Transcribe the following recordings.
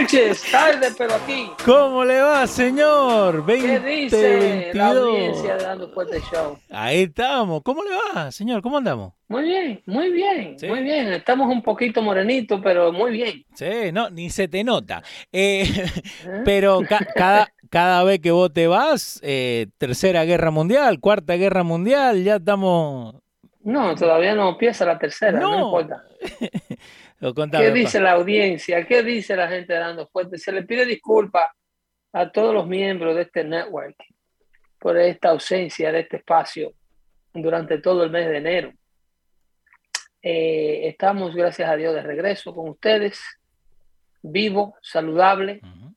Tarde pero aquí. ¿Cómo le va, señor? ¿Qué dice la 2022. audiencia de Dando Fuerte Show? Ahí estamos. ¿Cómo le va, señor? ¿Cómo andamos? Muy bien, muy bien, Sí. muy bien. Estamos un poquito morenitos, pero muy bien. Sí, no, ni se te nota. Eh, pero ca- cada, cada vez que vos te vas, eh, tercera guerra mundial, cuarta guerra mundial, ya estamos... No, todavía no empieza la tercera, no, No. importa. Lo contaba, ¿Qué papá. dice la audiencia? ¿Qué dice la gente de Dando Fuerte? Se le pide disculpas a todos los miembros de este network por esta ausencia de este espacio durante todo el mes de enero. Eh, estamos, gracias a Dios, de regreso con ustedes, vivo, saludable, Ujú.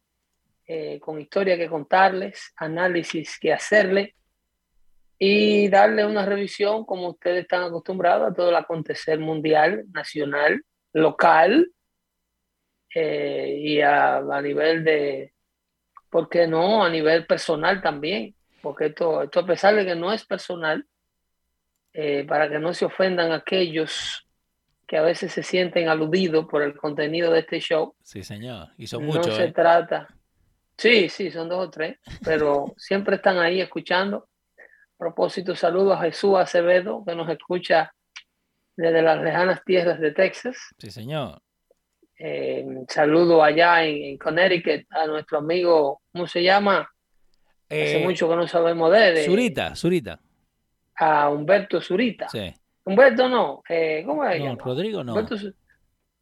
eh, con historia que contarles, análisis que hacerle y darle una revisión como ustedes están acostumbrados a todo el acontecer mundial, nacional, local eh, y a, a nivel de, ¿por qué no? A nivel personal también, porque esto, esto a pesar de que no es personal, eh, para que no se ofendan aquellos que a veces se sienten aludidos por el contenido de este show, Sí, señor. Y son no muchos, se ¿eh? trata. Sí, sí, son dos o tres, pero siempre están ahí escuchando. A propósito, saludo a Jesús Acevedo, que nos escucha desde las lejanas tierras de Texas. Sí, señor. Eh, saludo allá en, en Connecticut a nuestro amigo, ¿cómo se llama? Hace Eh, mucho que no sabemos de él. eh, Zurita, Zurita. A Humberto Zurita. Sí. Humberto no, ¿cómo se No? Rodrigo no.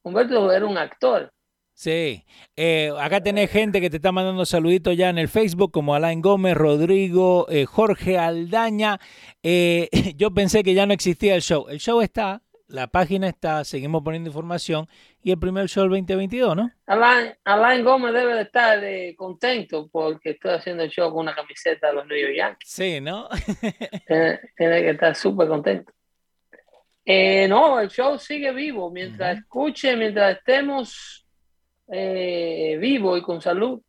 Humberto, era un actor. Sí, eh, acá tenés gente que te está mandando saluditos ya en el Facebook, como Alain Gómez, Rodrigo, eh, Jorge Aldaña. Eh, yo pensé que ya no existía el show. El show está, la página está, seguimos poniendo información y el primer show del 2022, ¿no? Alain, Alain Gómez debe de estar eh, contento porque estoy haciendo el show con una camiseta de los New York Yankees. Sí, ¿no? Tiene, tiene que estar súper contento. Eh, no, el show sigue vivo. Mientras Ujú. escuche, mientras estemos eh, vivos y con salud,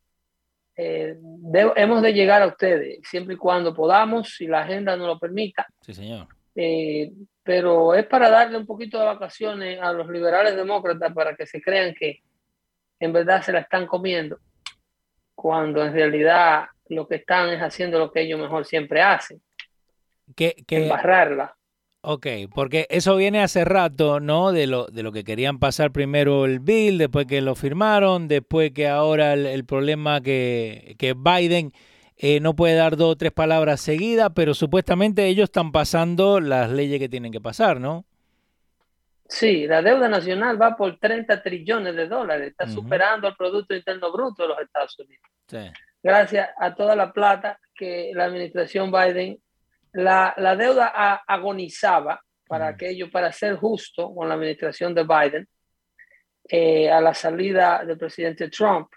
eh, de- hemos de llegar a ustedes, siempre y cuando podamos, si la agenda nos lo permita. Sí, señor. Pero es para darle un poquito de vacaciones a los liberales demócratas para que se crean que en verdad se la están comiendo, cuando en realidad lo que están es haciendo lo que ellos mejor siempre hacen, que, embarrarla. ok, porque eso viene hace rato, ¿no? De lo, de lo que querían pasar primero el bill, después que lo firmaron, después que ahora el, el problema que, que Biden eh, no puede dar dos o tres palabras seguidas, pero supuestamente ellos están pasando las leyes que tienen que pasar, ¿no? Sí, la deuda nacional va por 30 trillones de dólares, está superando el Producto Interno Bruto de los Estados Unidos. Sí. gracias a toda la plata que la administración Biden, la, la deuda a- agonizaba para Mm. aquello, para ser justo con la administración de Biden, eh, a la salida del presidente Trump,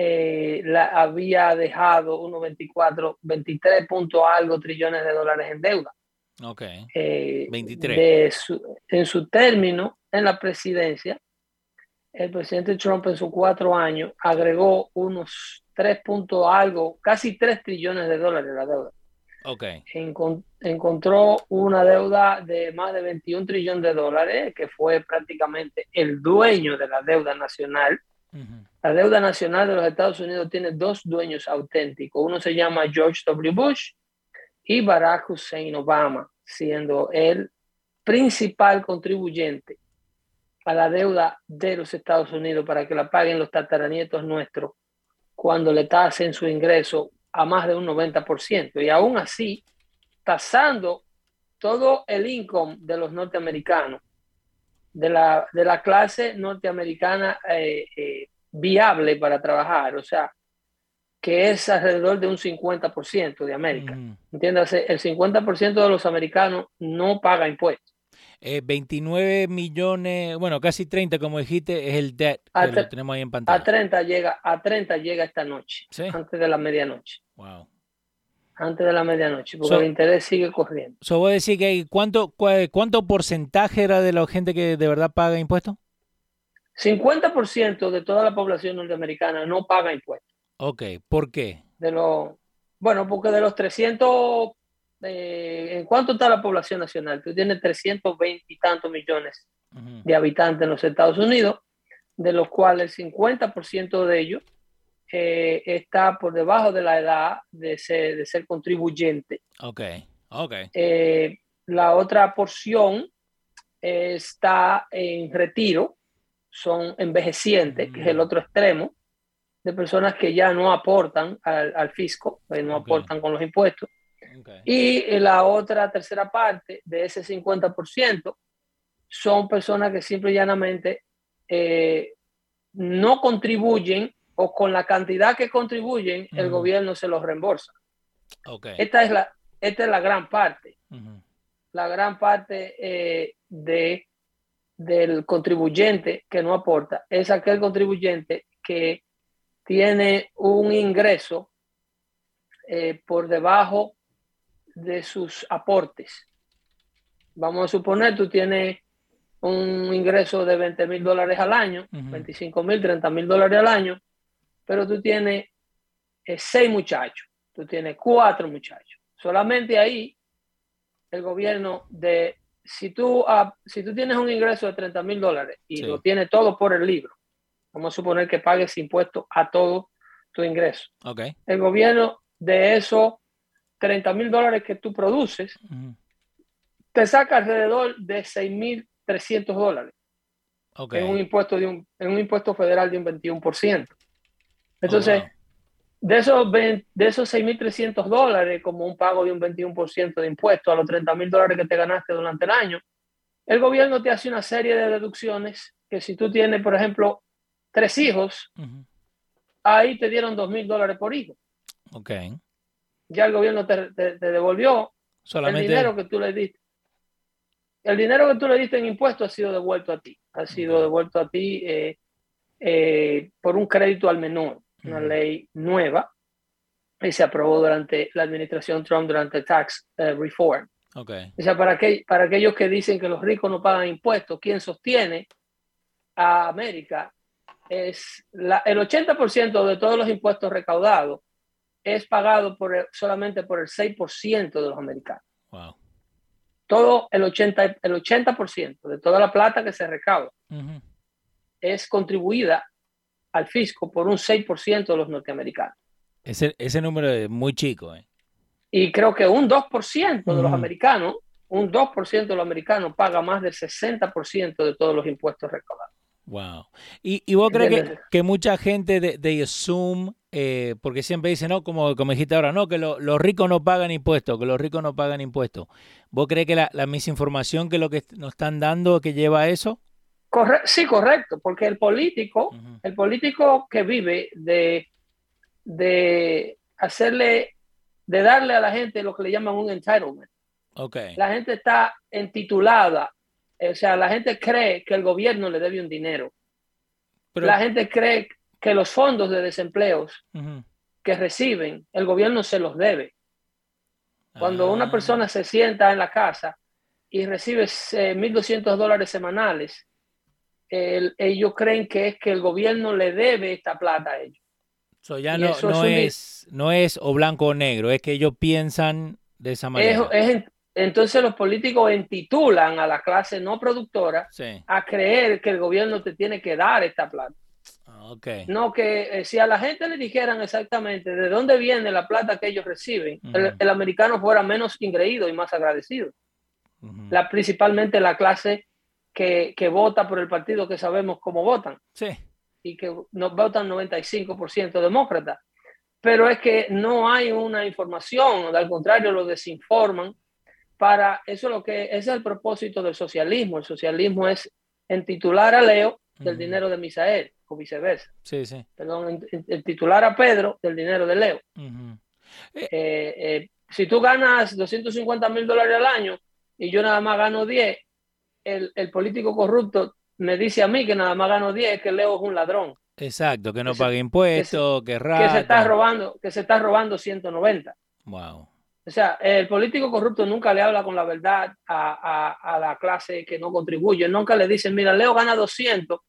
eh, la, había dejado unos 24, 23 punto algo trillones de dólares en deuda. Ok. Eh, 23. de su- en su término en la presidencia, el presidente Trump en sus cuatro años agregó unos 3 punto algo, casi 3 trillones de dólares la deuda. Ok. Encon- encontró una deuda de más de 21 trillones de dólares, que fue prácticamente el dueño de la deuda nacional. Ujú. La deuda nacional de los Estados Unidos tiene dos dueños auténticos. Uno se llama George W. Bush y Barack Hussein Obama siendo el principal contribuyente a la deuda de los Estados Unidos para que la paguen los tataranietos nuestros cuando le tasen su ingreso a más de un 90%. Y aún así, tasando todo el income de los norteamericanos, de la, de la clase norteamericana eh, eh, viable para trabajar, o sea, que es alrededor de un 50% de América. Mm. Entiéndase, el 50% de los americanos no paga impuestos. 29 eh, millones, bueno, casi 30, como dijiste, es el debt que lo tenemos ahí en pantalla. A 30 llega, a 30 llega esta noche, antes de la medianoche. Wow. Antes de la medianoche, porque el interés sigue corriendo. ¿So vos decís que cuánto, cuánto porcentaje era de la gente que de verdad paga impuestos? 50% de toda la población norteamericana no paga impuestos. Ok, ¿por qué? De los, bueno, porque de los 300, eh, ¿en cuánto está la población nacional? Tú tienes 320 y tantos millones de habitantes en los Estados Unidos, de los cuales el 50% de ellos eh, está por debajo de la edad de ser, de ser contribuyente. Ok, ok. Eh, la otra porción está en retiro, son envejecientes, que es el mm. otro extremo, de personas que ya no aportan al, fisco, pues no aportan con los impuestos. Y la otra tercera parte de ese 50% son personas que simple y llanamente eh, no contribuyen o con la cantidad que contribuyen, el gobierno se los reembolsa. Esta, es la, esta es la gran parte. La gran parte eh, de, del contribuyente que no aporta es aquel contribuyente que tiene un ingreso eh, por debajo de sus aportes. Vamos a suponer, tú tienes un ingreso de 20 mil dólares al año, 25 mil, 30 mil dólares al año, pero tú tienes eh, seis muchachos, tú tienes cuatro muchachos. Solamente ahí el gobierno de, si tú, ah, si tú tienes un ingreso de 30 mil dólares y lo tienes todo por el libro, Vamos a suponer que pagues impuestos a todo tu ingreso. Okay. El gobierno de esos 30 mil dólares que tú produces, te saca alrededor de 6.300 dólares. Okay. En, un impuesto de un, en un impuesto federal de un 21%. Entonces, oh, de esos, de esos 6.300 dólares, como un pago de un 21% de impuesto a los 30 mil dólares que te ganaste durante el año, el gobierno te hace una serie de deducciones que si tú tienes, por ejemplo, tres hijos, ahí te dieron dos mil dólares por hijo. Ok. Ya el gobierno te, devolvió Solamente... el dinero que tú le diste. El dinero que tú le diste en impuestos ha sido devuelto a ti. Ha sido devuelto a ti eh, eh, por un crédito al menor, una ley nueva y se aprobó durante la administración Trump durante el tax eh, reform. Okay. O sea, para, que, para aquellos que dicen que los ricos no pagan impuestos, ¿quién sostiene a América es el 80% de todos los impuestos recaudados es pagado por solamente por el 6% de los americanos. Todo el 80%, el 80 de toda la plata que se recauda es contribuida al fisco por un 6% de los norteamericanos. Ese, ese número es muy chico. ¿eh? Y creo que un 2% de los americanos, un 2% de los americanos paga más del 60% de todos los impuestos recaudados. Wow. ¿Y, y vos crees que, que, mucha gente de, de Zoom, eh, porque siempre dicen, no, como, como dijiste ahora, no, que los ricos no pagan impuestos, que los ricos no pagan impuestos. ¿Vos crees que la, la misinformación que lo que nos están dando que lleva a eso? Sí, correcto, porque el político, el político que vive de, de hacerle, de darle a la gente lo que le llaman un entitlement. Okay. La gente está entitulada o sea, la gente cree que el gobierno le debe un dinero. la gente cree que los fondos de desempleos que reciben, el gobierno se los debe. Cuando una ah. persona se sienta en la casa y recibe 1.200 dólares semanales, ellos creen que es que el gobierno le debe esta plata a ellos. ya no, no es, no es o blanco o negro, es que ellos piensan de esa manera. Es, entonces los políticos entitulan a la clase no productora a creer que el gobierno te tiene que dar esta plata. Ah, okay. No que eh, si a la gente le dijeran exactamente de dónde viene la plata que ellos reciben, el, americano fuera menos ingreído y más agradecido. la, principalmente la clase que, que, vota por el partido que sabemos cómo votan. Sí. Y que no, votan 95% demócrata. Pero es que no hay una información, al contrario, lo desinforman para eso lo que es el propósito del socialismo. El socialismo es entitular a Leo del dinero de Misael o viceversa. Sí, sí. Perdón, el titular a Pedro del dinero de Leo. Eh, eh, si tú ganas 250 mil dólares al año y yo nada más gano 10, el, el, político corrupto me dice a mí que nada más gano 10, que Leo es un ladrón. Exacto, que no pague impuestos, que, que, que se está robando, que se está robando 190. Wow. O sea, el político corrupto nunca le habla con la verdad a, la clase que no contribuye. Nunca le dicen, mira, Leo gana 200,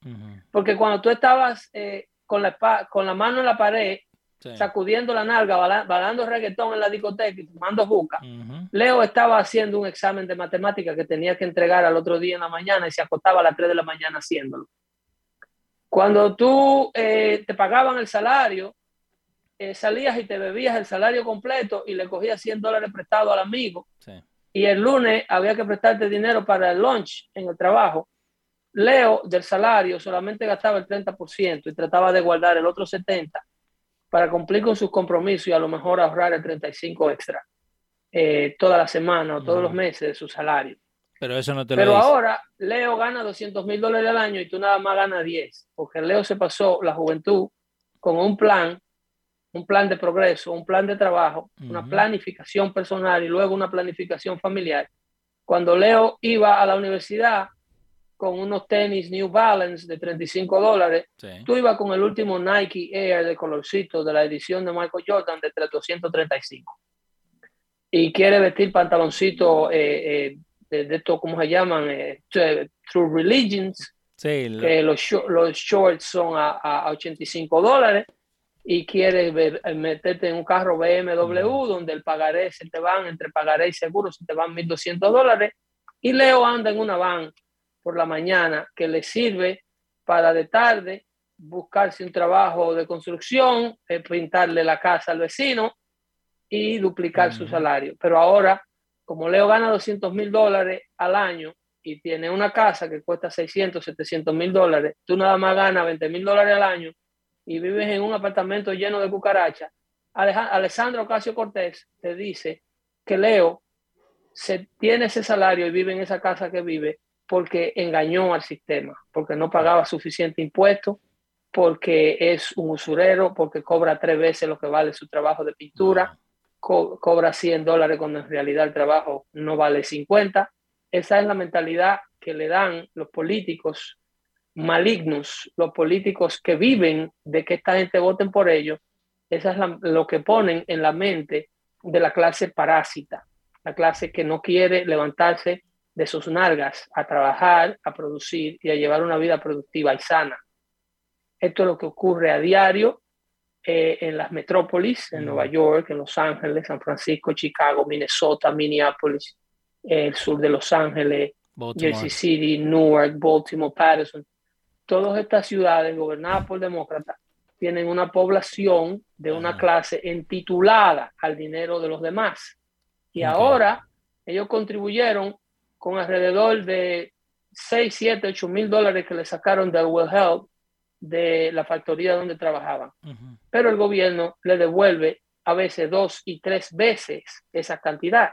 porque cuando tú estabas eh, con, la, con la mano en la pared, sacudiendo la nalga, balando reggaetón en la discoteca y tomando buca, Leo estaba haciendo un examen de matemática que tenía que entregar al otro día en la mañana y se acostaba a las 3 de la mañana haciéndolo. Cuando tú eh, te pagaban el salario, eh, salías y te bebías el salario completo y le cogías 100 dólares prestado al amigo. Y el lunes había que prestarte dinero para el lunch en el trabajo. Leo del salario solamente gastaba el 30% y trataba de guardar el otro 70% para cumplir con sus compromisos y a lo mejor ahorrar el 35% extra eh, toda la semana o todos los meses de su salario. Pero eso no te Pero lo ahora Leo gana 200 mil dólares al año y tú nada más ganas 10, porque Leo se pasó la juventud con un plan un plan de progreso, un plan de trabajo, una planificación personal y luego una planificación familiar. Cuando Leo iba a la universidad con unos tenis New Balance de 35 dólares, tú ibas con el último Nike Air de colorcito de la edición de Michael Jordan de 235. Y quiere vestir pantaloncito eh, eh, de, esto, ¿cómo se llaman? Eh, True Religions. Sí, que los, los shorts son a, a 85 dólares y quieres eh, meterte en un carro BMW donde el pagaré se te van, entre pagaré y seguro se te van 1.200 dólares y Leo anda en una van por la mañana que le sirve para de tarde buscarse un trabajo de construcción, eh, pintarle la casa al vecino y duplicar su salario. Pero ahora, como Leo gana 200 mil dólares al año y tiene una casa que cuesta 600, 700 mil dólares, tú nada más ganas 20 mil dólares al año y vives en un apartamento lleno de cucarachas, Alessandro Ocasio Cortés te dice que Leo se tiene ese salario y vive en esa casa que vive porque engañó al sistema, porque no pagaba suficiente impuesto, porque es un usurero, porque cobra tres veces lo que vale su trabajo de pintura, cobra 100 dólares cuando en realidad el trabajo no vale 50. Esa es la mentalidad que le dan los políticos malignos, los políticos que viven de que esta gente voten por ellos, eso es lo que ponen en la mente de la clase parásita, la clase que no quiere levantarse de sus nalgas a trabajar, a producir y a llevar una vida productiva y sana. Esto es lo que ocurre a diario eh, en las metrópolis, en Nueva York, en Los Ángeles, San Francisco, Chicago, Minnesota, Minneapolis, el sur de Los Ángeles, Jersey City, Newark, Baltimore, Patterson. Todas estas ciudades gobernadas por demócratas tienen una población de una clase entitulada al dinero de los demás. Y ahora ellos contribuyeron con alrededor de 6, 7, 8 mil dólares que le sacaron del Well Health de la factoría donde trabajaban. Pero el gobierno le devuelve a veces dos y tres veces esa cantidad.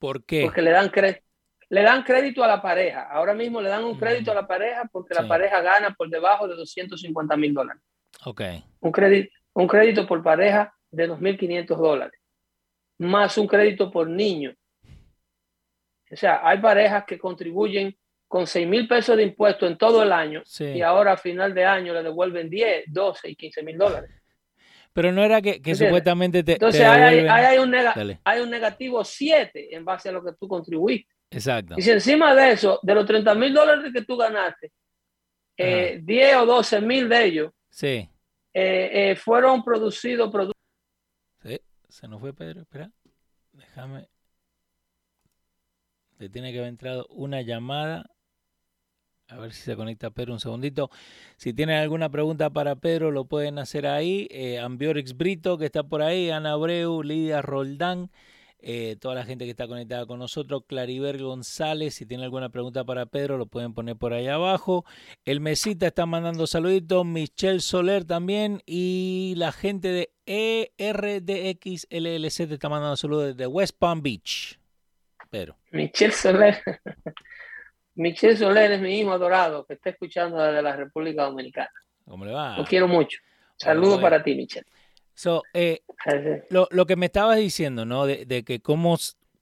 ¿Por qué? Porque le dan crédito le dan crédito a la pareja. Ahora mismo le dan un crédito a la pareja porque la pareja gana por debajo de 250 mil dólares. Ok. Un crédito, un crédito por pareja de 2.500 dólares, más un crédito por niño. O sea, hay parejas que contribuyen con 6 mil pesos de impuestos en todo el año y ahora a final de año le devuelven 10, 12 y 15 mil dólares. Pero no era que, supuestamente te. Entonces hay, hay, un hay un negativo 7 en base a lo que tú contribuiste. Exacto. Y si encima de eso, de los 30 mil dólares que tú ganaste, 10 eh, o 12 mil de ellos sí. Eh, eh, fueron producidos. sí, se nos fue Pedro. Espera, déjame. Tiene que haber entrado una llamada. A ver si se conecta Pedro un segundito. Si tienen alguna pregunta para Pedro, lo pueden hacer ahí. Eh, Ambiorix Brito, que está por ahí, Ana Abreu, Lidia Roldán, eh, toda la gente que está conectada con nosotros, Clariver González, si tienen alguna pregunta para Pedro, lo pueden poner por ahí abajo. El Mesita está mandando saluditos, Michelle Soler también, y la gente de ERDX LLC te está mandando saludos desde West Palm Beach. Michelle Soler. Michelle Soler es mi hijo adorado que está escuchando desde la República Dominicana. ¿Cómo le va? Lo quiero mucho. Saludos para ti, Michelle. So, eh, lo, lo, que me estabas diciendo, ¿no? De, de, que cómo,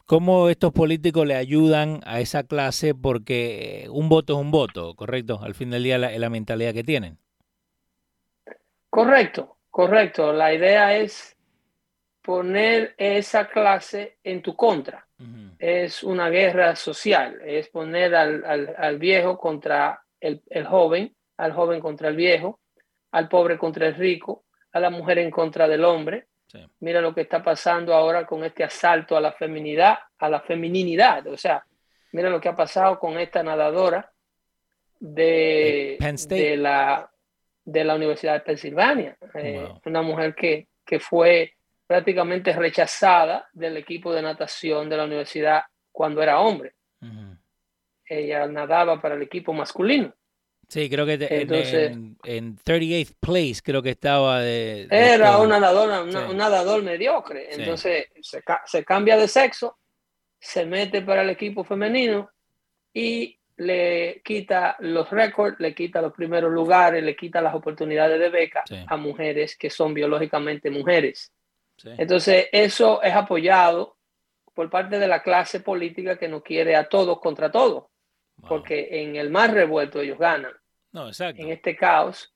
cómo estos políticos le ayudan a esa clase porque un voto es un voto, ¿correcto? Al fin del día la, la mentalidad que tienen. Correcto, correcto. La idea es poner esa clase en tu contra. Uh -huh. Es una guerra social, es poner al, al, al viejo contra el, el, joven, al joven contra el viejo, al pobre contra el rico, a la mujer en contra del hombre. Sí. Mira lo que está pasando ahora con este asalto a la feminidad, a la femininidad. O sea, mira lo que ha pasado con esta nadadora de, de la, de la Universidad de Pensilvania. Wow. Eh, una mujer que, que fue prácticamente rechazada del equipo de natación de la universidad cuando era hombre. Uh -huh. Ella nadaba para el equipo masculino. Sí, creo que te, Entonces, en, en, 38th place creo que estaba de... de era un nadador, una, sí. un nadador mediocre. Entonces sí. se, se, cambia de sexo, se mete para el equipo femenino y le quita los récords, le quita los primeros lugares, le quita las oportunidades de beca sí. a mujeres que son biológicamente mujeres. Entonces, eso es apoyado por parte de la clase política que no quiere a todos contra todos, wow. porque en el más revuelto ellos ganan. No, exacto. En este caos,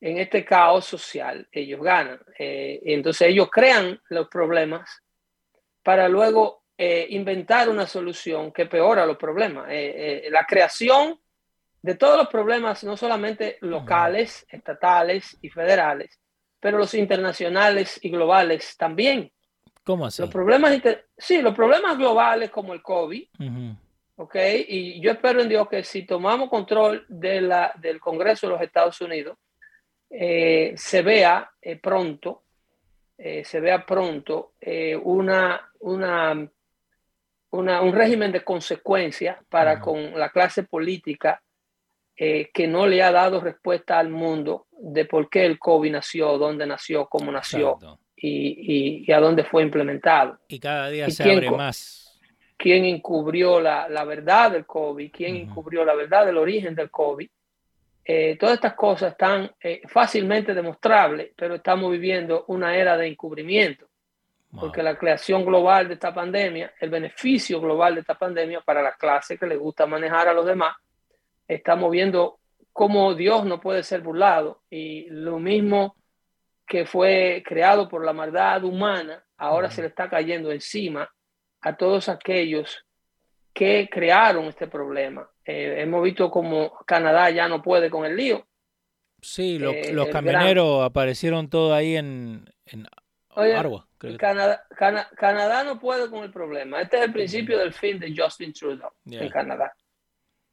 en este caos social, ellos ganan. Eh, entonces, ellos crean los problemas para luego eh, inventar una solución que peora los problemas. Eh, la creación de todos los problemas, no solamente locales, estatales y federales, pero los internacionales y globales también. ¿Cómo así? Los problemas, sí, los problemas globales como el COVID, uh -huh. ¿ok? Y yo espero en Dios que si tomamos control de la, del Congreso de los Estados Unidos, eh, se vea eh, pronto, eh, se vea pronto eh, una, una, una, un régimen de consecuencia para uh -huh. con la clase política eh, que no le ha dado respuesta al mundo de por qué el COVID nació, dónde nació, cómo nació y, y, y, a dónde fue implementado. Y cada día y se quién, abre más. ¿Quién encubrió la, la verdad del COVID? ¿Quién uh -huh. encubrió la verdad del origen del COVID? Eh, todas estas cosas están eh, fácilmente demostrables, pero estamos viviendo una era de encubrimiento. Wow. Porque la creación global de esta pandemia, el beneficio global de esta pandemia para la clase que le gusta manejar a los demás, estamos viendo cómo Dios no puede ser burlado y lo mismo que fue creado por la maldad humana, ahora uh -huh. se le está cayendo encima a todos aquellos que crearon este problema. Eh, hemos visto como Canadá ya no puede con el lío. Sí, lo, eh, los camioneros gran... aparecieron todos ahí en, en Oye, Arwa. Canadá, Cana, Canadá, no puede con el problema. Este es el principio uh -huh. del fin de Justin Trudeau yeah. en Canadá.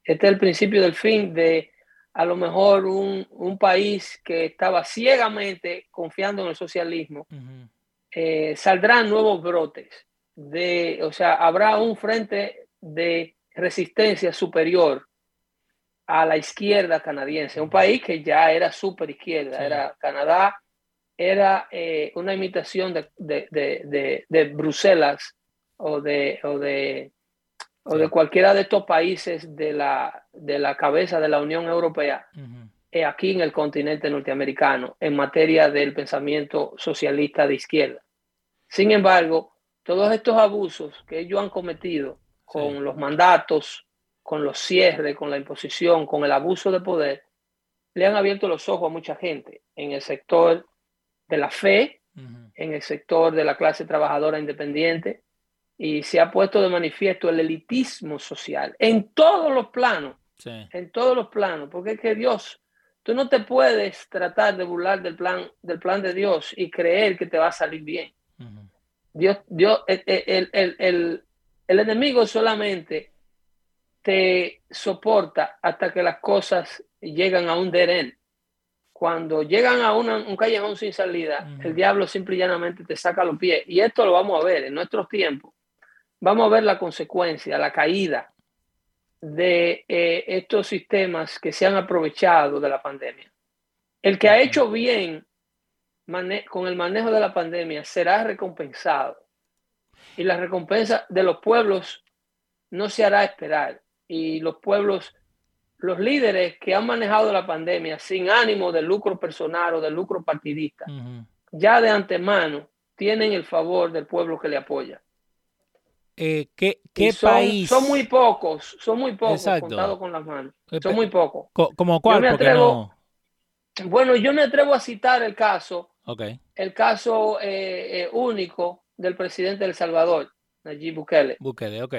Este es el principio del fin de a lo mejor un, un país que estaba ciegamente confiando en el socialismo. Uh -huh. eh, saldrán nuevos brotes. De, o sea, habrá un frente de resistencia superior a la izquierda canadiense, un país que ya era super izquierda, sí. era Canadá, era eh, una imitación de, de, de, de, Bruselas o de, o de o de cualquiera de estos países de la, de la cabeza de la Unión Europea, uh -huh. aquí en el continente norteamericano, en materia del pensamiento socialista de izquierda. Sin embargo, todos estos abusos que ellos han cometido con sí. los mandatos, con los cierres, con la imposición, con el abuso de poder, le han abierto los ojos a mucha gente en el sector de la fe, uh -huh. en el sector de la clase trabajadora independiente, y se ha puesto de manifiesto el elitismo social en todos los planos, sí. en todos los planos, porque es que Dios, tú no te puedes tratar de burlar del plan, del plan de Dios y creer que te va a salir bien. Uh -huh. Dios, Dios, el, el, el, el, el enemigo solamente te soporta hasta que las cosas llegan a un deren. Cuando llegan a un callejón sin salida, el diablo simple y llanamente te saca los pies. Y esto lo vamos a ver en nuestros tiempos. Vamos a ver la consecuencia, la caída de eh, estos sistemas que se han aprovechado de la pandemia. El que ha hecho bien con el manejo de la pandemia será recompensado. Y la recompensa de los pueblos no se hará esperar. Y los pueblos, los líderes que han manejado la pandemia sin ánimo de lucro personal o de lucro partidista, ya de antemano tienen el favor del pueblo que le apoya. Eh, ¿Qué, qué son, país? Son muy pocos, son muy pocos contados con las manos. Eh, son muy pocos. ¿Como cuál? Bueno, yo me atrevo a citar el caso, okay. el caso eh, único del presidente de El Salvador, Nayib Bukele. Bukele, ok.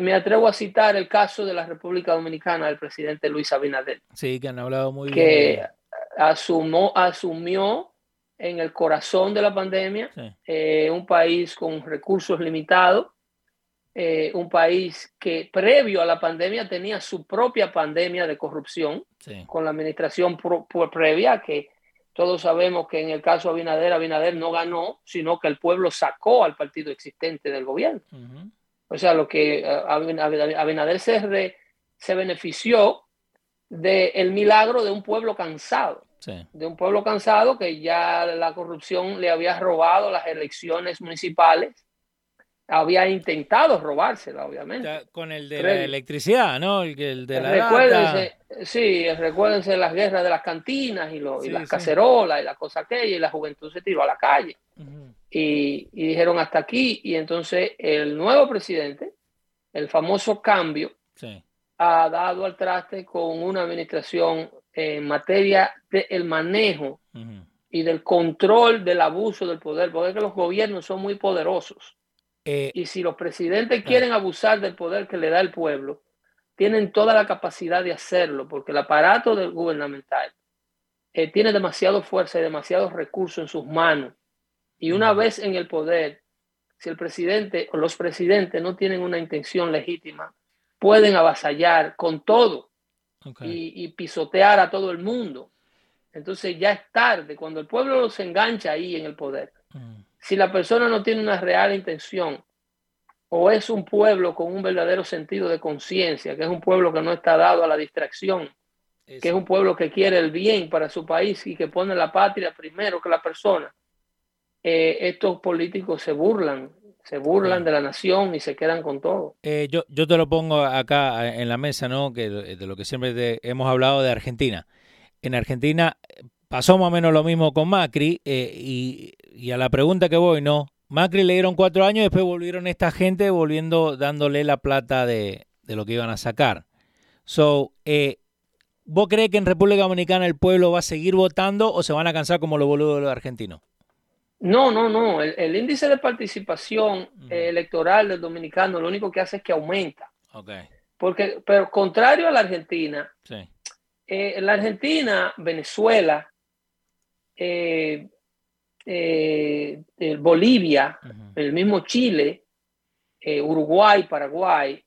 me atrevo a citar el caso de la República Dominicana del presidente Luis Abinader. Sí, que han hablado muy bien. Que asumió en el corazón de la pandemia, un país con recursos limitados, eh, un país que previo a la pandemia tenía su propia pandemia de corrupción con la administración previa, que todos sabemos que en el caso de Abinader, Abinader no ganó, sino que el pueblo sacó al partido existente del gobierno. O sea, lo que eh, Abinader se, se benefició del milagro de un pueblo cansado. De un pueblo cansado que ya la corrupción le había robado las elecciones municipales. Había intentado robársela, obviamente. con el de la electricidad, ¿no? El, de la recuérdense, Sí, recuérdense las guerras de las cantinas y, las cacerolas y la cosa aquella, y la juventud se tiró a la calle. y, dijeron hasta aquí, y entonces el nuevo presidente, el famoso cambio, ha dado al traste con una administración en materia del manejo y del control del abuso del poder, porque los gobiernos son muy poderosos. Eh, y si los presidentes quieren abusar del poder que le da el pueblo, tienen toda la capacidad de hacerlo, porque el aparato del gubernamental eh, tiene demasiada fuerza y demasiados recursos en sus manos. Y una vez en el poder, si el presidente o los presidentes no tienen una intención legítima, pueden avasallar con todo y, pisotear a todo el mundo. Entonces ya es tarde, cuando el pueblo los engancha ahí en el poder. Mm si la persona no tiene una real intención o es un pueblo con un verdadero sentido de conciencia, que es un pueblo que no está dado a la distracción, que es un pueblo que quiere el bien para su país y que pone la patria primero que la persona, eh, estos políticos se burlan, se burlan de la nación y se quedan con todo. Eh, yo, yo te lo pongo acá en la mesa, ¿no? Que de lo que siempre hemos hablado de Argentina. En Argentina pasó más o menos lo mismo con Macri eh, y y a la pregunta que voy, no. Macri le dieron cuatro años, después volvieron esta gente volviendo, dándole la plata de, lo que iban a sacar. So, eh, ¿vos crees que en República Dominicana el pueblo va a seguir votando o se van a cansar como los boludos de los argentinos? No, no, no. El, índice de participación electoral del dominicano lo único que hace es que aumenta. Okay. Porque, pero contrario a la Argentina, sí. eh, la Argentina, Venezuela, eh, eh, Bolivia, el mismo Chile, eh, Uruguay, Paraguay,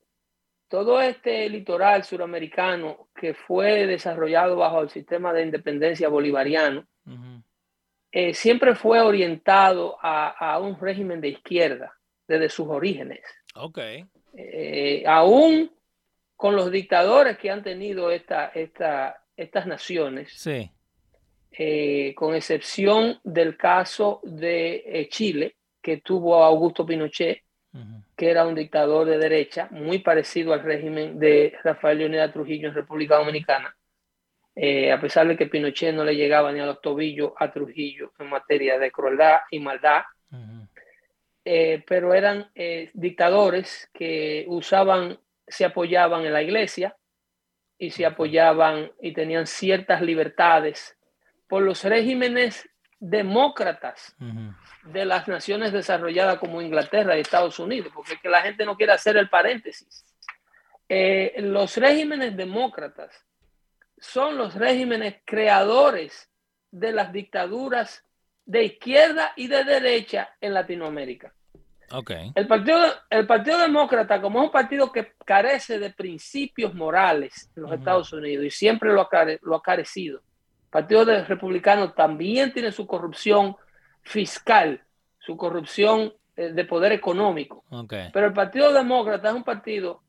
todo este litoral suramericano que fue desarrollado bajo el sistema de independencia bolivariano, eh, siempre fue orientado a, un régimen de izquierda desde sus orígenes. Ok. aún con los dictadores que han tenido esta, esta, estas naciones, sí. Eh, con excepción del caso de eh, Chile, que tuvo a Augusto Pinochet, que era un dictador de derecha, muy parecido al régimen de Rafael Leonidas Trujillo en República Dominicana, eh, a pesar de que Pinochet no le llegaba ni a los tobillos a Trujillo en materia de crueldad y maldad, pero eran dictadores que usaban, se apoyaban en la iglesia y se apoyaban y tenían ciertas libertades por los regímenes demócratas de las naciones desarrolladas como Inglaterra y Estados Unidos, porque que la gente no quiere hacer el paréntesis. Eh, los regímenes demócratas son los regímenes creadores de las dictaduras de izquierda y de derecha en Latinoamérica. El, partido, el Partido Demócrata, como es un partido que carece de principios morales en los Estados Unidos y siempre lo ha, lo ha carecido, el Partido Republicano también tiene su corrupción fiscal, su corrupción eh, de poder económico. Pero el Partido Demócrata es un partido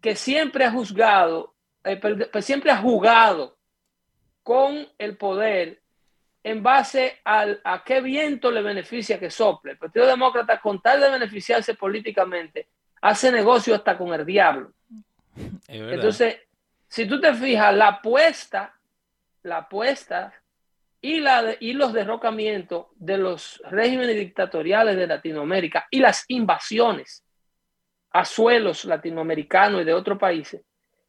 que siempre ha juzgado, eh, siempre ha jugado con el poder en base al, a qué viento le beneficia que sople. El Partido Demócrata, con tal de beneficiarse políticamente, hace negocio hasta con el diablo. Entonces, si tú te fijas, la apuesta, la apuesta y, la y los derrocamientos de los regímenes dictatoriales de Latinoamérica y las invasiones a suelos latinoamericanos y de otros países,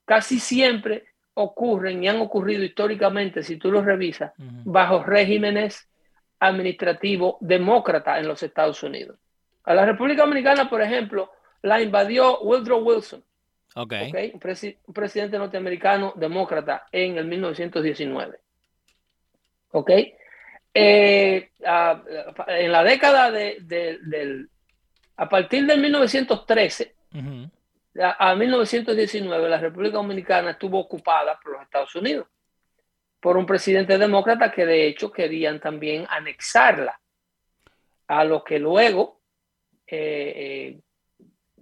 casi siempre ocurren y han ocurrido históricamente, si tú lo revisas, bajo regímenes administrativos demócratas en los Estados Unidos. A la República Dominicana, por ejemplo, la invadió Woodrow Wilson, okay. Un, presidente norteamericano demócrata en el 1919. ¿Ok? Eh, en la década de, del... A partir del 1913, a 1919 la República Dominicana estuvo ocupada por los Estados Unidos, por un presidente demócrata que de hecho querían también anexarla a lo que luego eh, eh,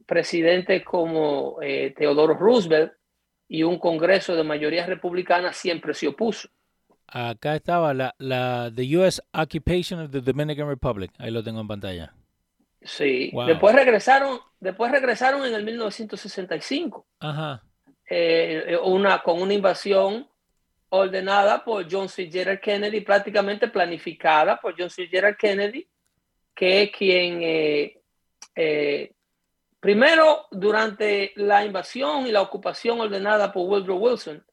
presidentes como eh, Teodoro Roosevelt y un Congreso de mayoría republicana siempre se opuso. Acá estaba la, la The U.S. Occupation of the Dominican Republic. Ahí lo tengo en pantalla. Sí, después regresaron, después regresaron en el 1965. Ajá. Eh, una, con una invasión ordenada por John C. Gerald Kennedy, prácticamente planificada por John C. Gerald Kennedy, que es quien, eh, eh, primero, durante la invasión y la ocupación ordenada por Woodrow Wilson,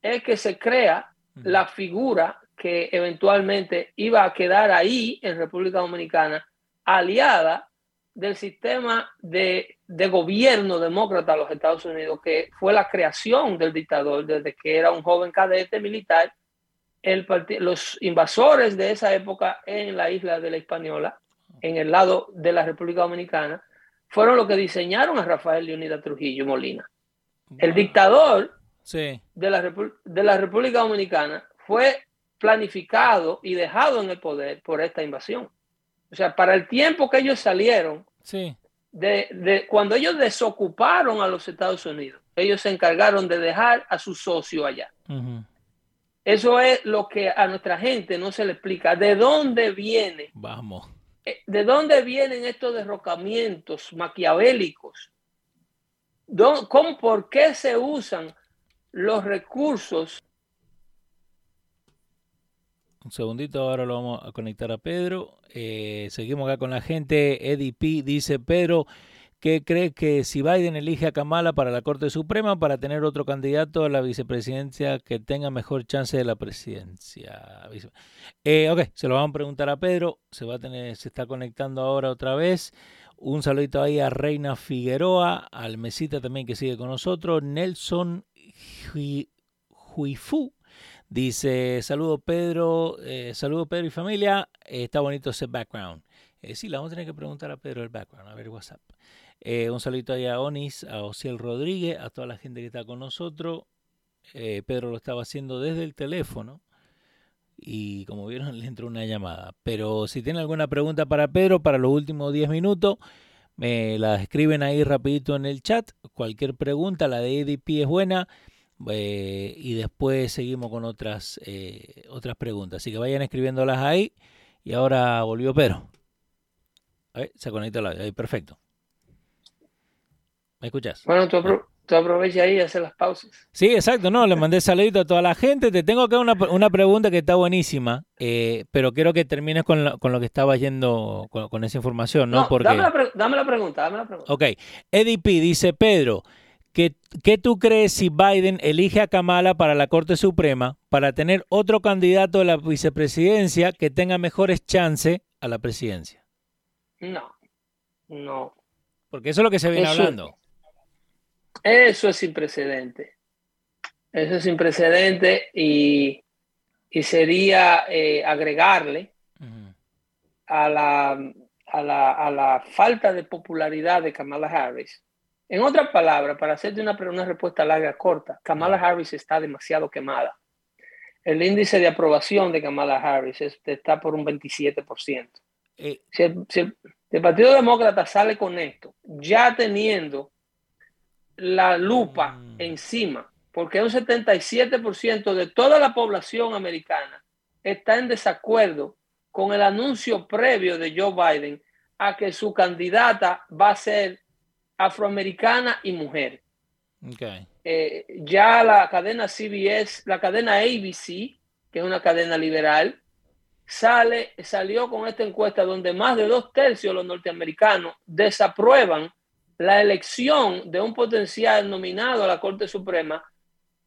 es que se crea la figura que eventualmente iba a quedar ahí en República Dominicana aliada del sistema de, gobierno demócrata de los Estados Unidos, que fue la creación del dictador desde que era un joven cadete militar. El los invasores de esa época en la isla de la Española, en el lado de la República Dominicana, fueron los que diseñaron a Rafael Leonidas Trujillo Molina. El dictador de, la de la República Dominicana fue planificado y dejado en el poder por esta invasión. O sea, para el tiempo que ellos salieron, sí. de, cuando ellos desocuparon a los Estados Unidos, ellos se encargaron de dejar a su socio allá. Eso es lo que a nuestra gente no se le explica. ¿De dónde viene? Vamos. Eh, ¿De dónde vienen estos derrocamientos maquiavélicos? ¿Cómo, ¿Por qué se usan los recursos un segundito, ahora lo vamos a conectar a Pedro. Eh, seguimos acá con la gente. Eddie P. dice, Pedro, ¿qué crees que si Biden elige a Kamala para la Corte Suprema para tener otro candidato a la vicepresidencia que tenga mejor chance de la presidencia? Eh, ok, se lo vamos a preguntar a Pedro. Se va a tener, se está conectando ahora otra vez. Un saludito ahí a Reina Figueroa, al Mesita también que sigue con nosotros, Nelson Huifu Dice, saludo Pedro, eh, saludo Pedro y familia, eh, está bonito ese background. Eh, sí, le vamos a tener que preguntar a Pedro el background, a ver WhatsApp. Eh, un saludito ahí a Onis, a Ociel Rodríguez, a toda la gente que está con nosotros. Pedro lo estaba haciendo desde el teléfono y como vieron le entró una llamada. Pero si tienen alguna pregunta para Pedro para los últimos 10 minutos, me la escriben ahí rapidito en el chat. Cualquier pregunta, la de EDP es buena. Eh, y después seguimos con otras, eh, otras preguntas. Así que vayan escribiéndolas ahí. Y ahora volvió Pedro. se conectó la ahí, perfecto. ¿Me escuchas? Bueno, tú, aprovechas ahí y haces las pausas. Sí, exacto, no, le mandé saludito a toda la gente. Te tengo acá una, una pregunta que está buenísima, eh, pero quiero que termines con lo, con lo que estaba yendo con, esa información, ¿no? Porque... dame, la dame la pregunta, dame la pregunta. Ok, Eddie P. dice, Pedro, ¿Qué, tú crees si Biden elige a Kamala para la Corte Suprema para tener otro candidato a la vicepresidencia que tenga mejores chances a la presidencia? No, no. Porque eso es lo que se viene hablando. Eso es sin precedente. Eso es sin precedente y, sería eh, agregarle a, la, a la, a la falta de popularidad de Kamala Harris, en otras palabras, para hacerte una, una respuesta larga, corta, Kamala Harris está demasiado quemada. El índice de aprobación de Kamala Harris está por un 27%. Eh, si, el, Partido Demócrata sale con esto, ya teniendo la lupa mm. encima, porque un 77% de toda la población americana está en desacuerdo con el anuncio previo de Joe Biden a que su candidata va a ser afroamericana y mujer. Eh, ya la cadena CBS, la cadena ABC, que es una cadena liberal, sale, salió con esta encuesta donde más de dos tercios de los norteamericanos desaprueban la elección de un potencial nominado a la Corte Suprema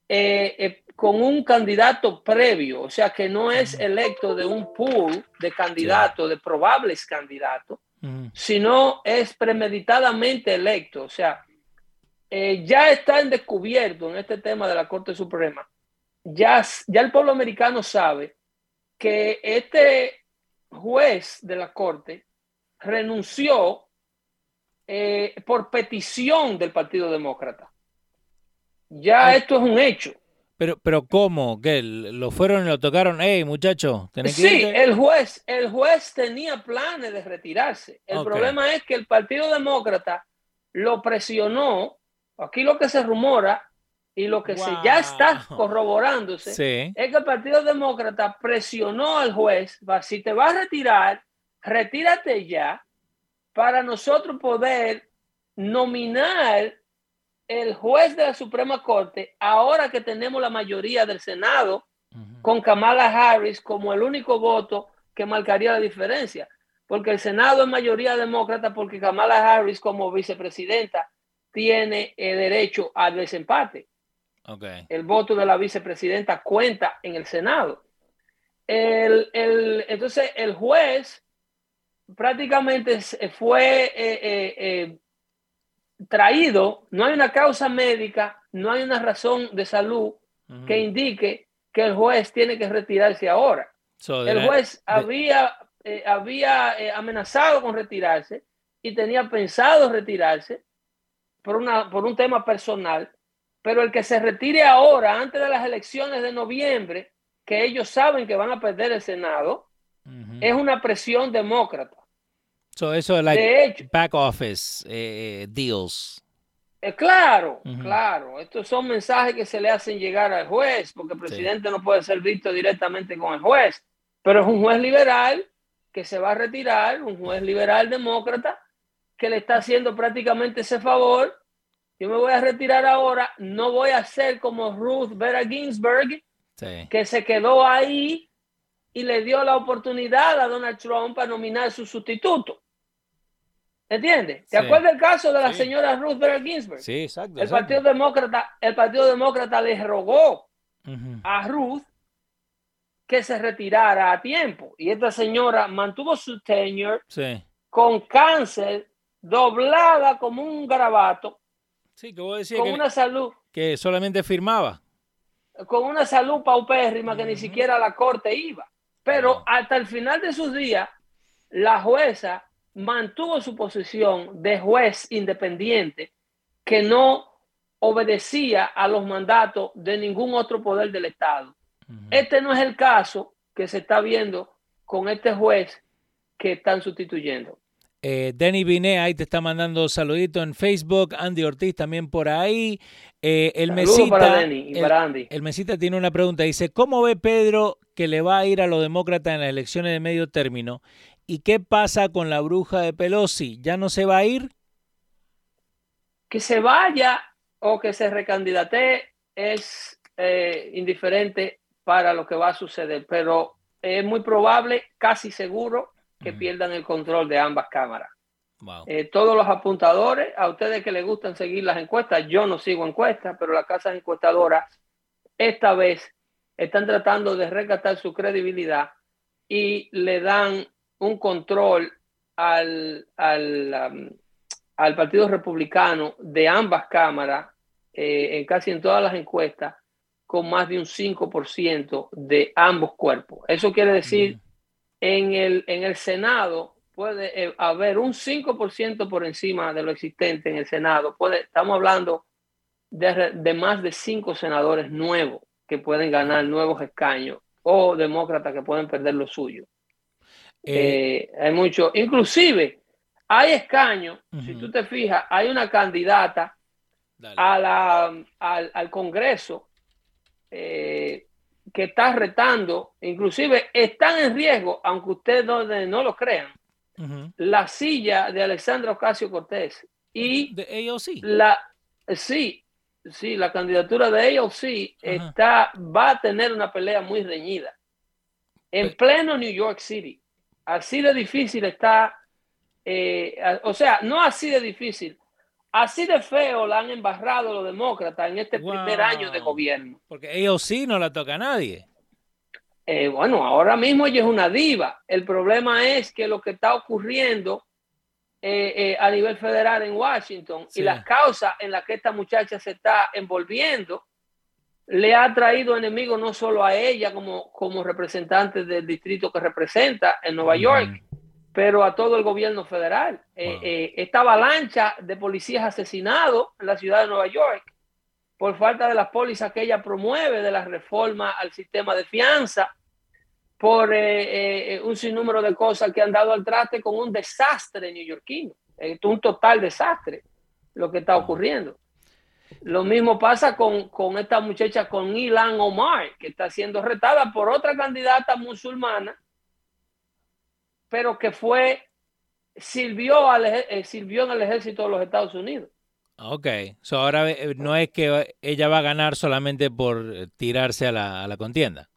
eh, eh, con un candidato previo, o sea que no es electo de un pool de candidatos, de probables candidatos, sino es premeditadamente electo. O sea, eh, ya está en descubierto en este tema de la Corte Suprema. Ya, ya el pueblo americano sabe que este juez de la Corte renunció eh, por petición del Partido Demócrata. Ya esto es un hecho. Pero, pero ¿cómo? ¿Qué? ¿Lo fueron y lo tocaron? Hey, muchacho, Sí, el juez, el juez tenía planes de retirarse. El problema es que el Partido Demócrata lo presionó. Aquí lo que se rumora y lo que se ya está corroborándose es que el Partido Demócrata presionó al juez, va, si te vas a retirar, retírate ya para nosotros poder nominar el juez de la Suprema Corte, ahora que tenemos la mayoría del Senado, con Kamala Harris como el único voto que marcaría la diferencia, porque el Senado es mayoría demócrata, porque Kamala Harris como vicepresidenta tiene el derecho al desempate. El voto de la vicepresidenta cuenta en el Senado. El, entonces, el juez prácticamente fue eh, eh, eh, traído, no hay una causa médica, no hay una razón de salud que indique que el juez tiene que retirarse ahora. el juez había, eh, había eh, amenazado con retirarse y tenía pensado retirarse por, una, por un tema personal, pero el que se retire ahora, antes de las elecciones de noviembre, que ellos saben que van a perder el Senado, es una presión demócrata. So, eso es like back office eh, deals. Eh, claro, claro. Estos son mensajes que se le hacen llegar al juez, porque el presidente no puede ser visto directamente con el juez, pero es un juez liberal que se va a retirar, un juez liberal demócrata que le está haciendo prácticamente ese favor. Yo me voy a retirar ahora, no voy a ser como Ruth Bader Ginsburg, que se quedó ahí y le dio la oportunidad a Donald Trump para nominar su sustituto. ¿Entiendes? ¿Te acuerdas el caso de la señora Ruth Bader Ginsburg? Sí, exacto. El Partido Demócrata, el Partido Demócrata le rogó a Ruth que se retirara a tiempo. Y esta señora mantuvo su tenure con cáncer, doblada como un garabato. Sí, que vos decías con una salud. Que solamente firmaba. Con una salud paupérrima que ni siquiera la corte iba. Pero hasta el final de sus días, la jueza mantuvo su posición de juez independiente que no obedecía a los mandatos de ningún otro poder del Estado. Este no es el caso que se está viendo con este juez que están sustituyendo. Eh, Denny Binet ahí te está mandando saluditos en Facebook, Andy Ortiz también por ahí. Eh, el, mesita, el Mesita tiene una pregunta, dice, ¿cómo ve Pedro que le va a ir a los demócratas en las elecciones de medio término ¿Y qué pasa con la bruja de Pelosi? ¿Ya no se va a ir? Que se vaya o que se recandidate es eh, indiferente para lo que va a suceder, pero es muy probable, casi seguro, que pierdan el control de ambas cámaras. Eh, todos los apuntadores, a ustedes que les gustan seguir las encuestas, yo no sigo encuestas, pero las casas encuestadoras esta vez están tratando de rescatar su credibilidad y le dan un control al, al, um, al Partido Republicano de ambas cámaras, eh, en casi en todas las encuestas, con más de un 5% de ambos cuerpos. Eso quiere decir, en, el, en el Senado puede eh, haber un 5% por encima de lo existente en el Senado. Puede, estamos hablando de, de más de cinco senadores nuevos que pueden ganar nuevos escaños o demócratas que pueden perder lo suyo. Eh, hay mucho, inclusive hay escaños, si tú te fijas, hay una candidata a la, al, Congreso eh, que está retando, inclusive están en riesgo, aunque ustedes no, lo crean, la silla de Alexandra Ocasio Cortés. Y de AOC. La, sí, sí, la candidatura de AOC está, va a tener una pelea muy reñida. En pleno New York City. Así de difícil está, eh, o sea, no así de difícil, así de feo la han embarrado los demócratas en este primer año de gobierno. Porque ellos sí no la toca a nadie. Eh, bueno, ahora mismo ella es una diva. El problema es que lo que está ocurriendo eh, a nivel federal en Washington y las causas en las que esta muchacha se está envolviendo le ha traído enemigos no solo a ella como, como representante del distrito que representa en Nueva York, pero a todo el gobierno federal. Eh, eh, esta avalancha de policías asesinados en la ciudad de Nueva York por falta de las pólizas que ella promueve, de la reforma al sistema de fianza, por eh, un sinnúmero de cosas que han dado al traste con un desastre neoyorquino. Es un total desastre lo que está ocurriendo. Lo mismo pasa con, esta muchacha, con Ilan Omar, que está siendo retada por otra candidata musulmana, pero que fue, sirvió, al, eh, sirvió en el ejército de los Estados Unidos. Ok, ahora eh, no es que ella va a ganar solamente por tirarse a la, contienda.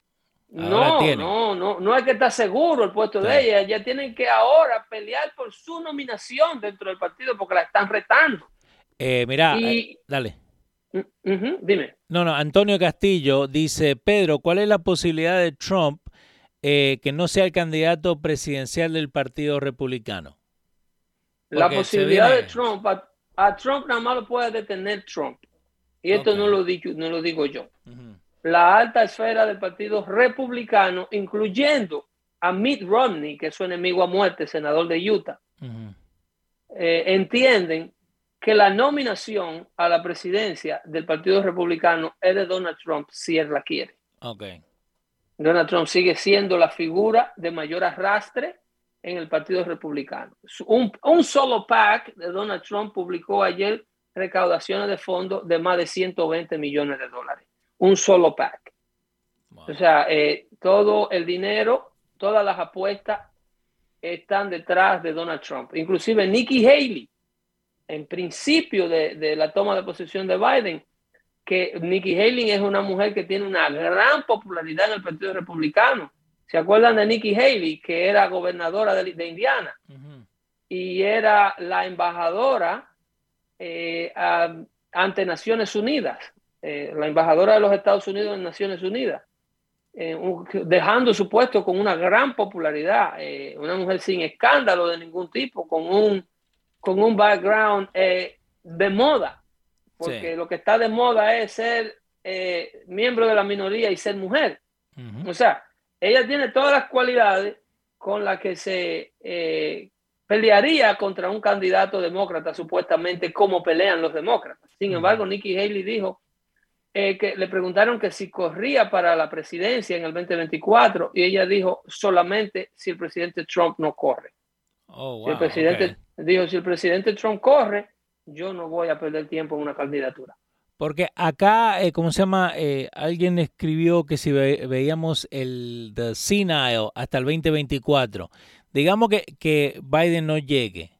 no, no, no, no es que está seguro el puesto de ella. Ella tiene que ahora pelear por su nominación dentro del partido porque la están retando. Eh, mira, dale. Dime. No, no, Antonio Castillo dice, Pedro, ¿cuál es la posibilidad de Trump eh, que no sea el candidato presidencial del Partido Republicano? la posibilidad de Trump, a, Trump nada más lo puede detener Trump. Y esto no, lo digo, no lo digo yo. La alta esfera del Partido Republicano, incluyendo a Mitt Romney, que es su enemigo a muerte, senador de Utah, eh, entienden que la nominación a la presidencia del Partido Republicano es de Donald Trump si él la quiere. Okay. Donald Trump sigue siendo la figura de mayor arrastre en el Partido Republicano. Un, solo PAC de Donald Trump publicó ayer recaudaciones de fondos de más de 120 millones de dólares. Un solo PAC. O sea, eh, todo el dinero, todas las apuestas están detrás de Donald Trump. Inclusive Nikki Haley, en principio de, la toma de posesión de Biden, que Nikki Haley es una mujer que tiene una gran popularidad en el Partido Republicano. ¿Se acuerdan de Nikki Haley, que era gobernadora de, Indiana? Y era la embajadora eh, ante Naciones Unidas, eh, la embajadora de los Estados Unidos en Naciones Unidas, eh, dejando su puesto con una gran popularidad, una mujer sin escándalo de ningún tipo, con un con un background eh, de moda, porque lo que está de moda es ser eh, miembro de la minoría y ser mujer. O sea, ella tiene todas las cualidades con las que se eh, pelearía contra un candidato demócrata, supuestamente como pelean los demócratas. Sin embargo, Nikki Haley dijo que le preguntaron que si corría para la presidencia en el 2024 y ella dijo solamente si el presidente Trump no corre. Oh, si el presidente dijo, si el presidente Trump corre, yo no voy a perder tiempo en una candidatura. Porque acá, eh, ¿cómo se llama? Eh, alguien escribió que si veíamos el the senile hasta el 2024, digamos que, que Biden no llegue.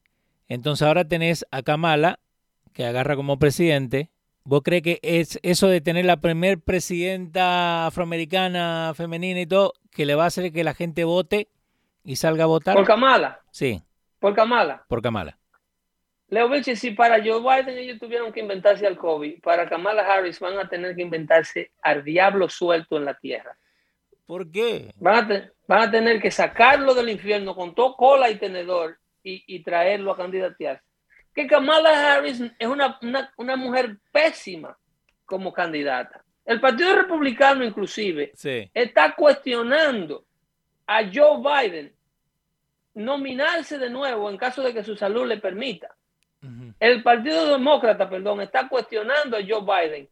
Entonces ahora tenés a Kamala, que agarra como presidente. ¿Vos crees que es eso de tener la primer presidenta afroamericana femenina y todo, que le va a hacer que la gente vote y salga a votar? Por Kamala. Sí. Por Kamala. Por Kamala. Leo Vilche, si para Joe Biden ellos tuvieron que inventarse al COVID, para Kamala Harris van a tener que inventarse al diablo suelto en la tierra. ¿Por qué? Van a, van a tener que sacarlo del infierno con todo cola y tenedor y, traerlo a candidatearse. Que Kamala Harris es una, una, mujer pésima como candidata. El Partido Republicano inclusive está cuestionando a Joe Biden nominarse de nuevo en caso de que su salud le permita. El Partido Demócrata, perdón, está cuestionando a Joe Biden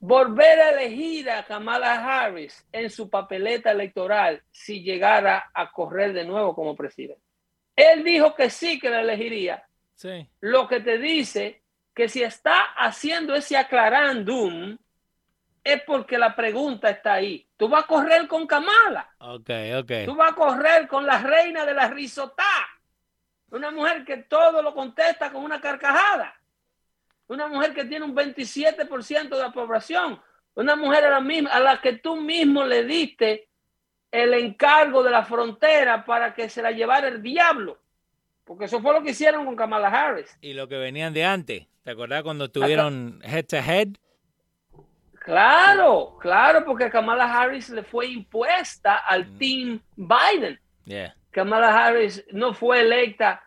volver a elegir a Kamala Harris en su papeleta electoral si llegara a correr de nuevo como presidente. Él dijo que sí, que la elegiría. Sí. Lo que te dice que si está haciendo ese aclarándum es porque la pregunta está ahí. Tú vas a correr con Kamala. Ok, ok. Tú vas a correr con la reina de la risotá. Una mujer que todo lo contesta con una carcajada. Una mujer que tiene un 27% de la población. Una mujer a la, misma, a la que tú mismo le diste el encargo de la frontera para que se la llevara el diablo. Porque eso fue lo que hicieron con Kamala Harris. Y lo que venían de antes. ¿Te acordás cuando tuvieron head to head? Claro, claro, porque Kamala Harris le fue impuesta al mm. team Biden. Kamala Harris no fue electa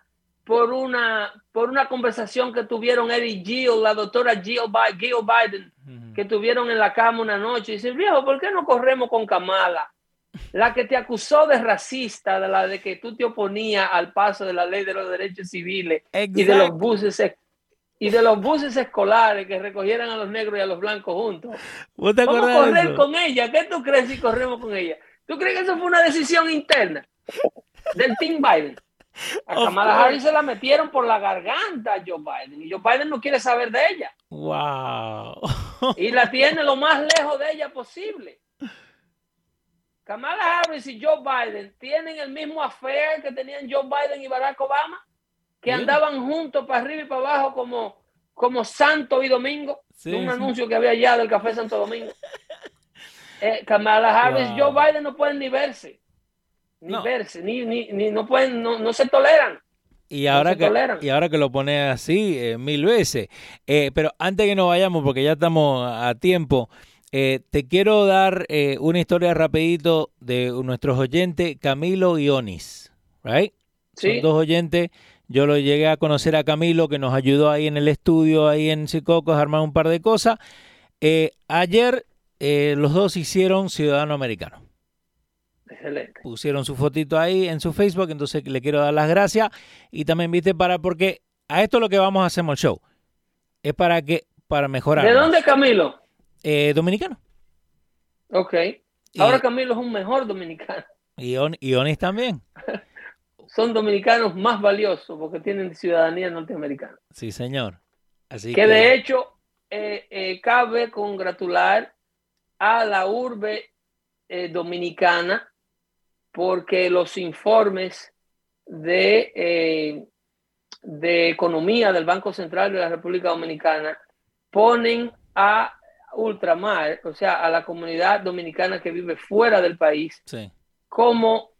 por una, por una conversación que tuvieron Eddie Gill, la doctora Jill, Biden, que tuvieron en la cama una noche. Y dice, viejo, ¿por qué no corremos con Kamala? La que te acusó de racista, de la de que tú te oponías al paso de la ley de los derechos civiles y de los buses y de los buses escolares que recogieran a los negros y a los blancos juntos. Vamos a correr con ella. ¿Qué tú crees si corremos con ella? ¿Tú crees que eso fue una decisión interna del Team Biden? A Kamala Harris se la metieron por la garganta a Joe Biden y Joe Biden no quiere saber de ella. Wow. Y la tiene lo más lejos de ella posible. Kamala Harris y Joe Biden tienen el mismo affair que tenían Joe Biden y Barack Obama, que andaban juntos para arriba y para abajo como, como Santo y Domingo. un anuncio que había allá del Café Santo Domingo. Eh, Kamala Harris y Joe Biden no pueden ni verse ni verse, ni, ni, no pueden, no, se toleran. Y ahora, que, y ahora que lo pone así eh, mil veces. Eh, pero antes que nos vayamos, porque ya estamos a tiempo, eh, te quiero dar una historia rapidito de nuestros oyentes, Camilo y Onis. Right? Son dos oyentes. Yo lo llegué a conocer a Camilo, que nos ayudó ahí en el estudio, ahí en Sicocos, a armar un par de cosas. ayer los dos hicieron ciudadano americano. Excelente. Pusieron su fotito ahí en su Facebook, entonces le quiero dar las gracias y también viste para porque a esto es lo que vamos a hacer el show. Es para que para mejorar. ¿De dónde Camilo? Eh, dominicano. Ok. Ahora Camilo es un mejor dominicano. Y, Onis también. Son dominicanos más valiosos porque tienen ciudadanía norteamericana. Sí, señor. Así que, de hecho eh, eh, cabe congratular a la urbe dominicana porque los informes de, eh, de economía del Banco Central de la República Dominicana ponen a ultramar, o sea, a la comunidad dominicana que vive fuera del país, como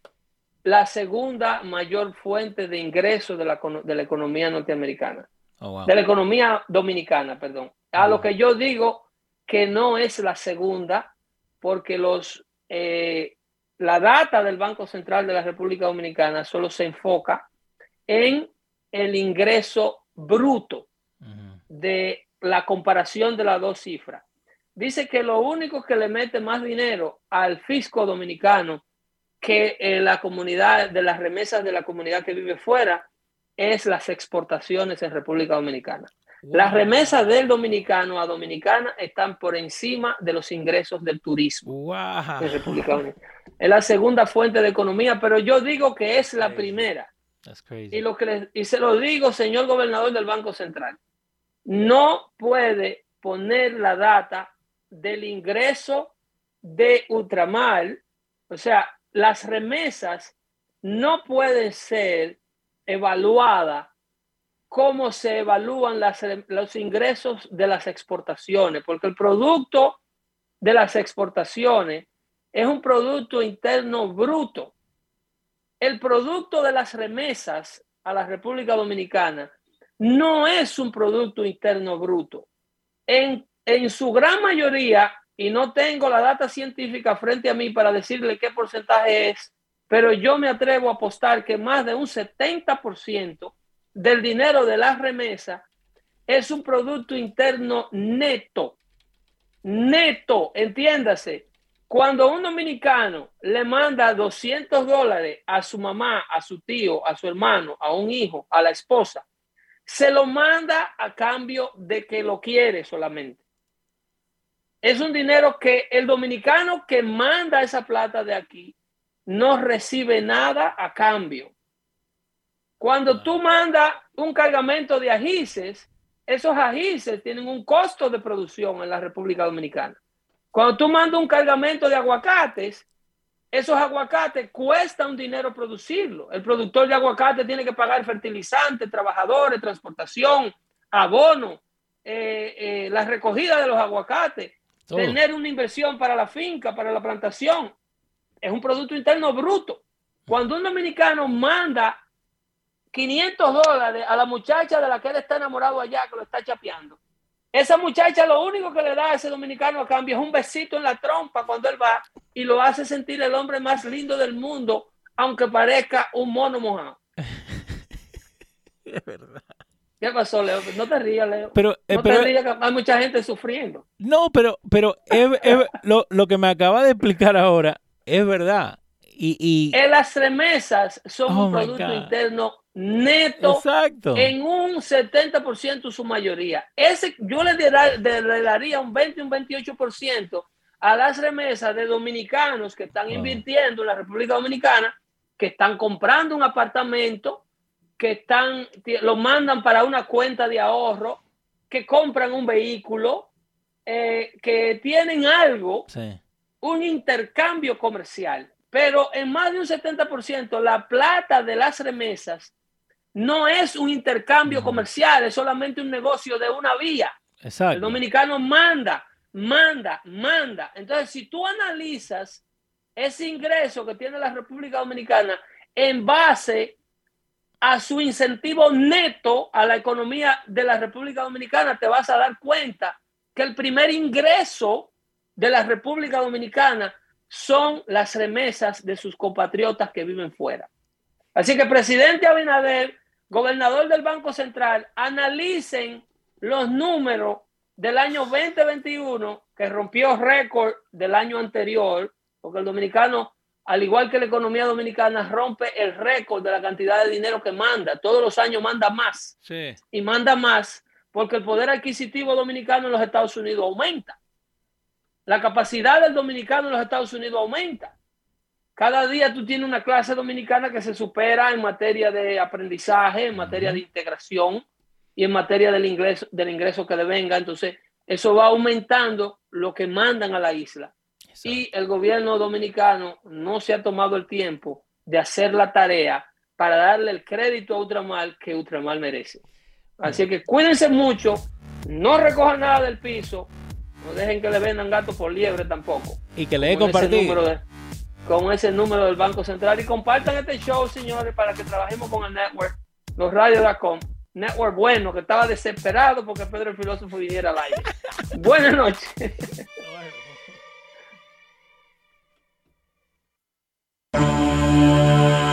la segunda mayor fuente de ingresos de la, de la economía norteamericana. Oh, de la economía dominicana, perdón. A lo que yo digo que no es la segunda, porque los eh, la data del Banco Central de la República Dominicana solo se enfoca en el ingreso bruto de la comparación de las dos cifras. Dice que lo único que le mete más dinero al fisco dominicano que la comunidad de las remesas de la comunidad que vive fuera es las exportaciones en República Dominicana. Las remesas del dominicano a dominicana están por encima de los ingresos del turismo en República Dominicana. Es la segunda fuente de economía, pero yo digo que es la primera. Y, lo que y se lo digo, señor gobernador del Banco Central, no puede poner la data del ingreso de ultramar, o sea, las remesas no pueden ser evaluadas como se evalúan los ingresos de las exportaciones, porque el producto de las exportaciones es un producto interno bruto. El producto de las remesas a la República Dominicana no es un producto interno bruto. En, en su gran mayoría, y no tengo la data científica frente a mí para decirle qué porcentaje es, pero yo me atrevo a apostar que más de un 70% del dinero de la remesa es un producto interno neto. Neto, entiéndase Cuando un dominicano le manda 200 dólares a su mamá, a su tío, a su hermano, a un hijo, a la esposa, se lo manda a cambio de que lo quiere solamente. Es un dinero que el dominicano que manda esa plata de aquí no recibe nada a cambio. Cuando tú mandas un cargamento de ajíces, esos ajíces tienen un costo de producción en la República Dominicana. Cuando tú mandas un cargamento de aguacates, esos aguacates cuesta un dinero producirlo. El productor de aguacate tiene que pagar fertilizantes, trabajadores, transportación, abono, eh, eh, la recogida de los aguacates, tener una inversión para la finca, para la plantación. Es un producto interno bruto. Cuando un dominicano manda 500 dólares a la muchacha de la que él está enamorado allá, que lo está chapeando, esa muchacha lo único que le da a ese dominicano a cambio es un besito en la trompa cuando él va y lo hace sentir el hombre más lindo del mundo, aunque parezca un mono mojado. es verdad. ¿Qué pasó, Leo? No te rías, Leo. Pero, eh, no te rías, hay mucha gente sufriendo. No, pero, pero lo, lo, que me acaba de explicar ahora es verdad. Y, y... las remesas son oh un producto interno neto en un 70% su mayoría. Ese, yo le, daría un 20, un 28% a las remesas de dominicanos que están invirtiendo en la República Dominicana, que están comprando un apartamento, que están, lo mandan para una cuenta de ahorro, que compran un vehículo, eh, que tienen algo, un intercambio comercial. Pero en más de un 70%, la plata de las remesas no es un intercambio comercial, es solamente un negocio de una vía. Exacto. El dominicano manda, manda, manda. Entonces, si tú analizas ese ingreso que tiene la República Dominicana en base a su incentivo neto a la economía de la República Dominicana, te vas a dar cuenta que el primer ingreso de la República Dominicana son las remesas de sus compatriotas que viven fuera. Así que, presidente Abinader, gobernador del Banco Central, analicen los números del año 2021 que rompió récord del año anterior, porque el dominicano, al igual que la economía dominicana, rompe el récord de la cantidad de dinero que manda. Todos los años manda más. Y manda más porque el poder adquisitivo dominicano en los Estados Unidos aumenta. La capacidad del dominicano en los Estados Unidos aumenta. Cada día tú tienes una clase dominicana que se supera en materia de aprendizaje, en materia de integración y en materia del ingreso, del ingreso que le venga. Entonces, eso va aumentando lo que mandan a la isla. Y el gobierno dominicano no se ha tomado el tiempo de hacer la tarea para darle el crédito a Ultramar que Ultramar merece. Así que cuídense mucho, no recojan nada del piso, no dejen que le vendan gato por liebre tampoco. Y que le dé compartir con ese número del Banco Central. Y compartan este show, señores, para que trabajemos con el network, los radios.com. Network bueno, que estaba desesperado porque Pedro el filósofo viniera al aire. Buenas noches. Música